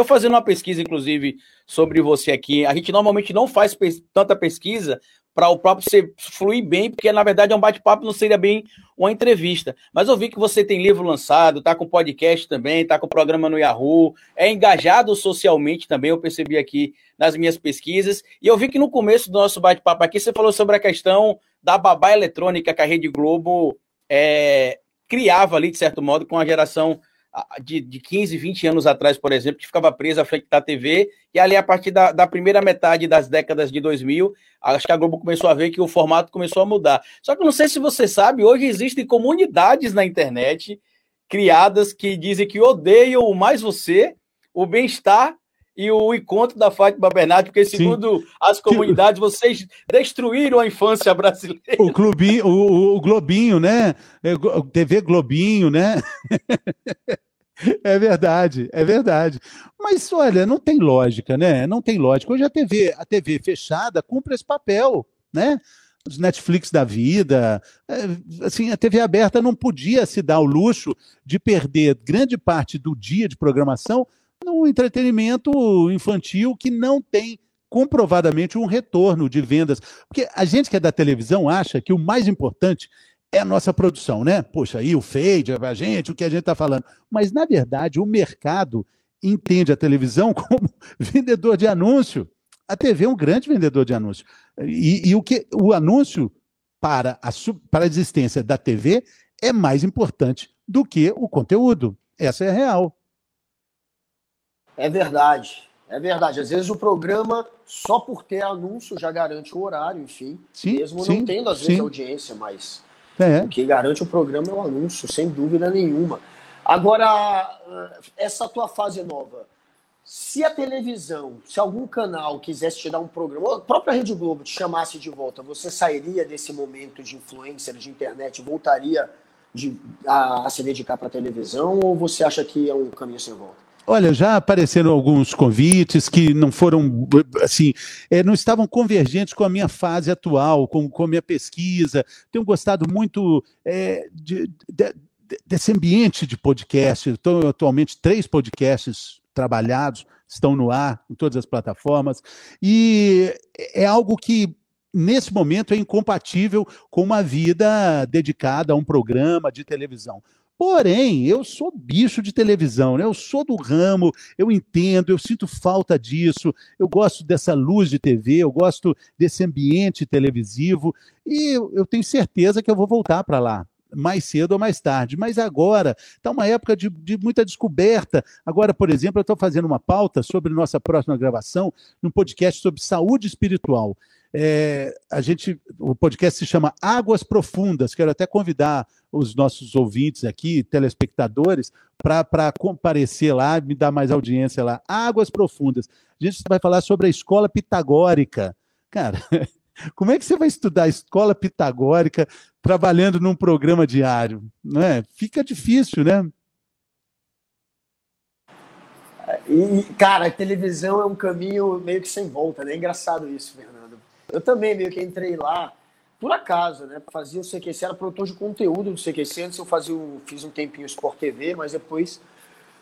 eu fazer uma pesquisa, inclusive, sobre você aqui. A gente normalmente não faz tanta pesquisa para o próprio ser, fluir bem, porque na verdade é um bate-papo, não seria bem uma entrevista. Mas eu vi que você tem livro lançado, está com podcast também, está com programa no Yahoo, é engajado socialmente também, eu percebi aqui nas minhas pesquisas. E eu vi que no começo do nosso bate-papo aqui você falou sobre a questão da babá eletrônica que a Rede Globo é, criava ali, de certo modo, com a geração de, de 15, 20 anos atrás, por exemplo, que ficava presa à frente da TV, e ali a partir da, da, primeira metade das décadas de 2000, acho que a Globo começou a ver que o formato começou a mudar. Só que não sei se você sabe, hoje existem comunidades na internet criadas que dizem que odeiam mais você, o bem-estar e o encontro da Fátima Bernardi, porque segundo Sim. as comunidades, vocês destruíram a infância brasileira. O Globinho, o, o Globinho, né? É, TV Globinho, né? É verdade, é verdade. Mas olha, não tem lógica, né? Não tem lógica. Hoje a TV, a TV fechada cumpre esse papel, né? Os Netflix da vida, é, assim, a TV aberta não podia se dar o luxo de perder grande parte do dia de programação no entretenimento infantil que não tem comprovadamente um retorno de vendas. Porque a gente que é da televisão acha que o mais importante é a nossa produção, né? Poxa, aí o fade, a gente, o que a gente está falando. Mas, na verdade, o mercado entende a televisão como vendedor de anúncio. A TV é um grande vendedor de anúncio. E, e o que o anúncio para a, para a existência da TV é mais importante do que o conteúdo. Essa é a real. É verdade. É verdade. Às vezes o programa, só por ter anúncio, já garante o horário, enfim. Sim, mesmo sim, não tendo, às vezes, sim. audiência, mas é. o que garante o programa é o anúncio, sem dúvida nenhuma. Agora, essa tua fase nova, se a televisão, se algum canal quisesse te dar um programa, a própria Rede Globo te chamasse de volta, você sairia desse momento de influencer, de internet, voltaria de, a, a se dedicar para a televisão, ou você acha que é um caminho sem volta? Olha, já apareceram alguns convites que não foram, assim, é, não estavam convergentes com a minha fase atual, com, com a minha pesquisa. Tenho gostado muito é, de, de, desse ambiente de podcast. Estou atualmente três podcasts trabalhados, estão no ar em todas as plataformas. E é algo que nesse momento é incompatível com uma vida dedicada a um programa de televisão. Porém, eu sou bicho de televisão, né? eu sou do ramo, eu entendo, eu sinto falta disso, eu gosto dessa luz de TV, eu gosto desse ambiente televisivo e eu tenho certeza que eu vou voltar para lá mais cedo ou mais tarde. Mas agora está uma época de, de, muita descoberta. Agora, por exemplo, eu estou fazendo uma pauta sobre nossa próxima gravação, num podcast sobre saúde espiritual. É, a gente, o podcast se chama Águas Profundas. Quero até convidar os nossos ouvintes aqui, telespectadores, para comparecer lá, me dar mais audiência lá. Águas Profundas. A gente vai falar sobre a escola pitagórica. Cara, como é que você vai estudar a escola pitagórica trabalhando num programa diário? Não é? Fica difícil, né? E, cara, a televisão é um caminho meio que sem volta, né? É engraçado isso, Fernando. Eu também meio que entrei lá por acaso, né? Fazia o CQC, era produtor de conteúdo do CQC. Antes eu fazia um, fiz um tempinho Sport TV, mas depois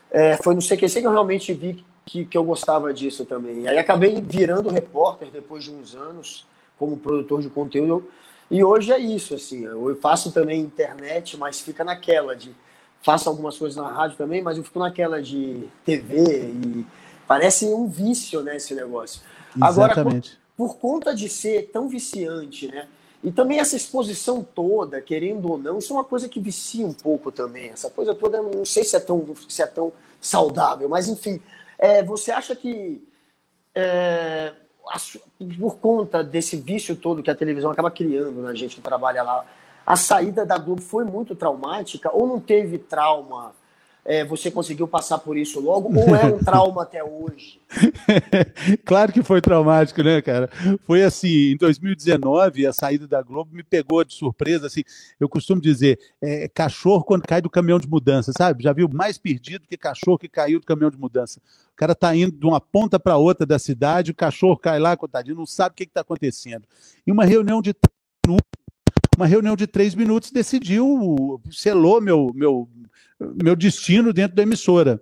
é, foi no CQC que eu realmente vi que, que eu gostava disso também. Aí acabei virando repórter depois de uns anos como produtor de conteúdo. E hoje é isso, assim. Eu faço também internet, mas fica naquela de faço algumas coisas na rádio também, mas eu fico naquela de TV e parece um vício, né, esse negócio. Exatamente. Agora, por conta de ser tão viciante, né? E também essa exposição toda, querendo ou não, isso é uma coisa que vicia um pouco também. Essa coisa toda, não sei se é tão, se é tão saudável, mas enfim, é, você acha que é, por conta desse vício todo que a televisão acaba criando na gente que trabalha lá, a saída da Globo foi muito traumática ou não teve trauma é, você conseguiu passar por isso logo ou é um trauma até hoje? claro que foi traumático, né, cara? Foi assim, em 2019, a saída da Globo me pegou de surpresa, assim, eu costumo dizer, é, cachorro quando cai do caminhão de mudança, sabe? Já viu mais perdido que cachorro que caiu do caminhão de mudança. O cara tá indo de uma ponta para outra da cidade, o cachorro cai lá, coitadinho, não sabe o que está acontecendo. Em uma reunião de uma reunião de três minutos decidiu, selou meu, meu, meu destino dentro da emissora.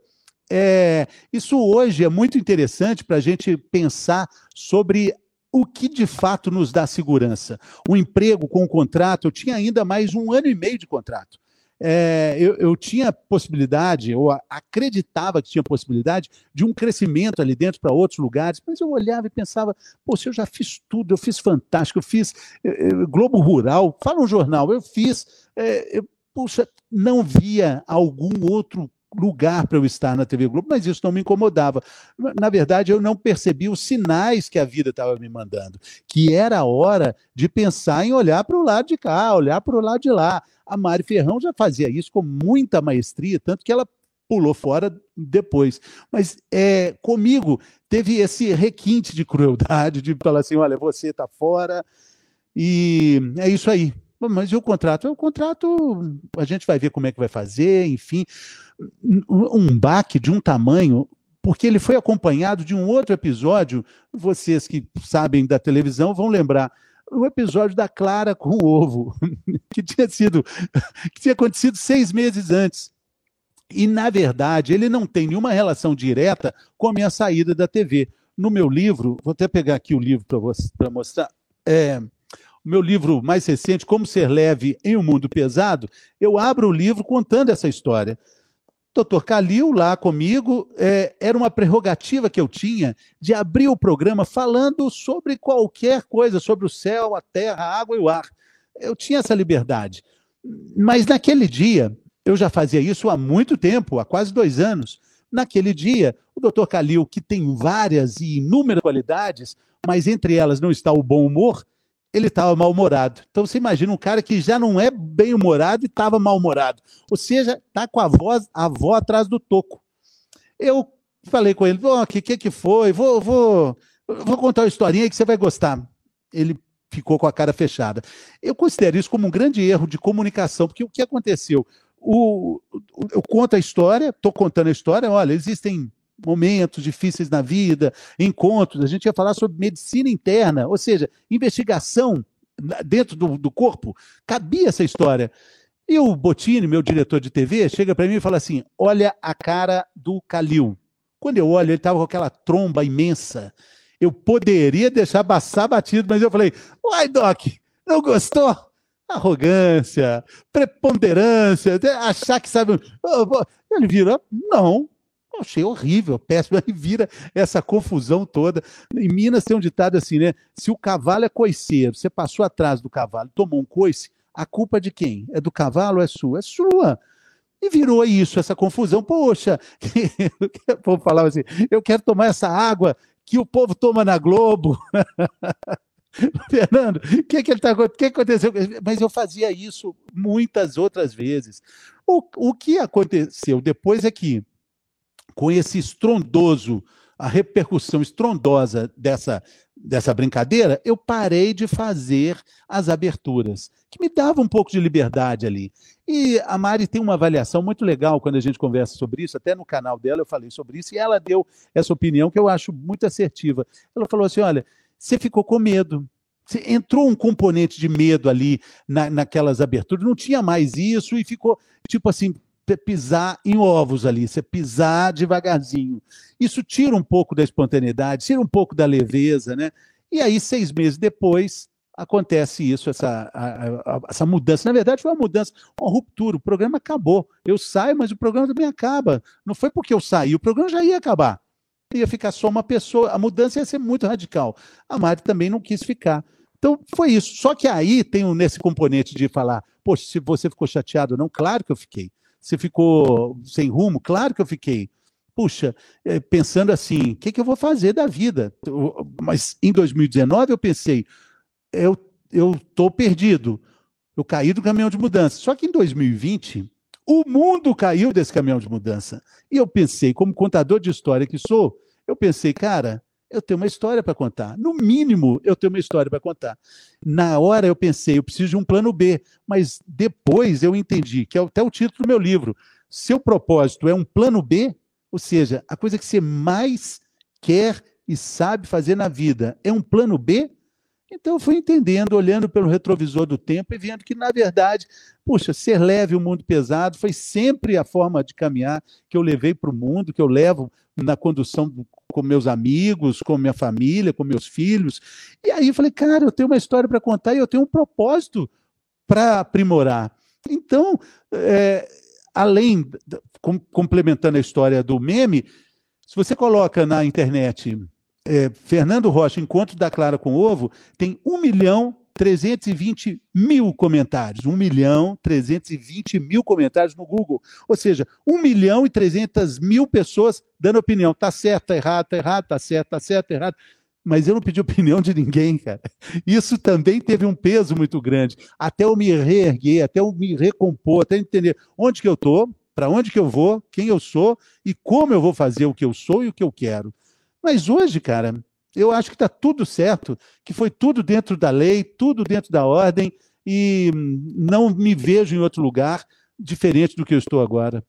É, isso hoje é muito interessante para a gente pensar sobre o que de fato nos dá segurança. O emprego com o contrato, eu tinha ainda mais um ano e meio de contrato. É, eu, eu, tinha possibilidade, ou acreditava que tinha possibilidade, de um crescimento ali dentro para outros lugares, mas eu olhava e pensava, pô, se eu já fiz tudo, eu fiz fantástico, eu fiz eh, eh, Globo Rural, fala um jornal, eu fiz, eh, eu, puxa, não via algum outro lugar para eu estar na TV Globo, mas isso não me incomodava. Na verdade, eu não percebi os sinais que a vida estava me mandando, que era a hora de pensar em olhar para o lado de cá, olhar para o lado de lá. A Mari Ferrão já fazia isso com muita maestria, tanto que ela pulou fora depois. Mas é, comigo teve esse requinte de crueldade, de falar assim, olha, você está fora, e é isso aí. Mas e o contrato? O contrato, a gente vai ver como é que vai fazer, enfim. Um baque de um tamanho, porque ele foi acompanhado de um outro episódio. Vocês que sabem da televisão vão lembrar o episódio da Clara com o ovo, que tinha sido, que tinha acontecido seis meses antes. E, na verdade, ele não tem nenhuma relação direta com a minha saída da TV. No meu livro, vou até pegar aqui o livro para mostrar. É, o meu livro mais recente, Como Ser Leve em um Mundo Pesado, eu abro o livro contando essa história. Doutor Calil, lá comigo, é, era uma prerrogativa que eu tinha de abrir o programa falando sobre qualquer coisa, sobre o céu, a terra, a água e o ar. Eu tinha essa liberdade. Mas naquele dia, eu já fazia isso há muito tempo, há quase dois anos. Naquele dia, o doutor Calil, que tem várias e inúmeras qualidades, mas entre elas não está o bom humor, ele estava mal-humorado. Então você imagina um cara que já não é bem-humorado e estava mal-humorado. Ou seja, está com a voz, a avó atrás do toco. Eu falei com ele, o que, que que foi? Vou, vou, vou contar uma historinha que você vai gostar. Ele ficou com a cara fechada. Eu considero isso como um grande erro de comunicação, porque o que aconteceu? O, eu conto a história, estou contando a história, olha, existem momentos difíceis na vida, encontros. A gente ia falar sobre medicina interna, ou seja, investigação dentro do, do corpo. Cabia essa história. E o Botini, meu diretor de TV, chega para mim e fala assim: Olha a cara do Calil. Quando eu olho, ele estava com aquela tromba imensa. Eu poderia deixar passar batido, mas eu falei: Uai, Doc, não gostou? Arrogância, preponderância, achar que sabe. Ele vira: Não, achei horrível, péssimo. Aí vira essa confusão toda. Em Minas tem um ditado assim, né? Se o cavalo é coiceiro, você passou atrás do cavalo, tomou um coice, a culpa é de quem? É do cavalo é sua? É sua. E virou isso, essa confusão. Poxa, o povo falava assim: eu quero tomar essa água que o povo toma na Globo. Fernando, o que, que, tá, que, que aconteceu? Mas eu fazia isso muitas outras vezes. O, o que aconteceu depois é que com esse estrondoso, a repercussão estrondosa dessa, dessa brincadeira, eu parei de fazer as aberturas, que me dava um pouco de liberdade ali. E a Mari tem uma avaliação muito legal quando a gente conversa sobre isso, até no canal dela eu falei sobre isso, e ela deu essa opinião que eu acho muito assertiva. Ela falou assim: olha, você ficou com medo. Entrou um componente de medo ali na, naquelas aberturas, não tinha mais isso, e ficou tipo assim, pisar em ovos ali, você pisar devagarzinho. Isso tira um pouco da espontaneidade, tira um pouco da leveza, né? E aí, seis meses depois, acontece isso, essa, a, a, essa mudança. Na verdade, foi uma mudança, uma ruptura. O programa acabou. Eu saio, mas o programa também acaba. Não foi porque eu saí, o programa já ia acabar. Ia ficar só uma pessoa. A mudança ia ser muito radical. A Mari também não quis ficar. Então, foi isso. Só que aí tem nesse componente de falar, poxa, se você ficou chateado ou não, claro que eu fiquei. Você ficou sem rumo? Claro que eu fiquei. Puxa, eh, pensando assim, o que, que eu vou fazer da vida? Mas em 2019 eu pensei, eu estou perdido. Eu caí do caminhão de mudança. Só que em 2020, o mundo caiu desse caminhão de mudança. E eu pensei, como contador de história que sou, eu pensei, cara, eu tenho uma história para contar. No mínimo, eu tenho uma história para contar. Na hora eu pensei, eu preciso de um plano B, mas depois eu entendi, que é até o título do meu livro. Seu propósito é um plano B, ou seja, a coisa que você mais quer e sabe fazer na vida é um plano B, Então eu fui entendendo, olhando pelo retrovisor do tempo e vendo que, na verdade, puxa, ser leve o mundo pesado foi sempre a forma de caminhar que eu levei para o mundo, que eu levo na condução com meus amigos, com minha família, com meus filhos. E aí eu falei, cara, eu tenho uma história para contar e eu tenho um propósito para aprimorar. Então, é, além, com, complementando a história do meme, se você coloca na internet é, Fernando Rocha, Encontro da Clara com Ovo, tem 1 milhão 320 mil comentários. 1 milhão 320 mil comentários no Google. Ou seja, 1 milhão e 300 mil pessoas dando opinião. Tá certo, tá errado, tá errado, tá certo, tá certo, tá errado. Mas eu não pedi opinião de ninguém, cara. Isso também teve um peso muito grande. Até eu me reerguer, até eu me recompor, até entender onde que eu estou, para onde que eu vou, quem eu sou e como eu vou fazer o que eu sou e o que eu quero. Mas hoje, cara, eu acho que está tudo certo, que foi tudo dentro da lei, tudo dentro da ordem, e não me vejo em outro lugar diferente do que eu estou agora.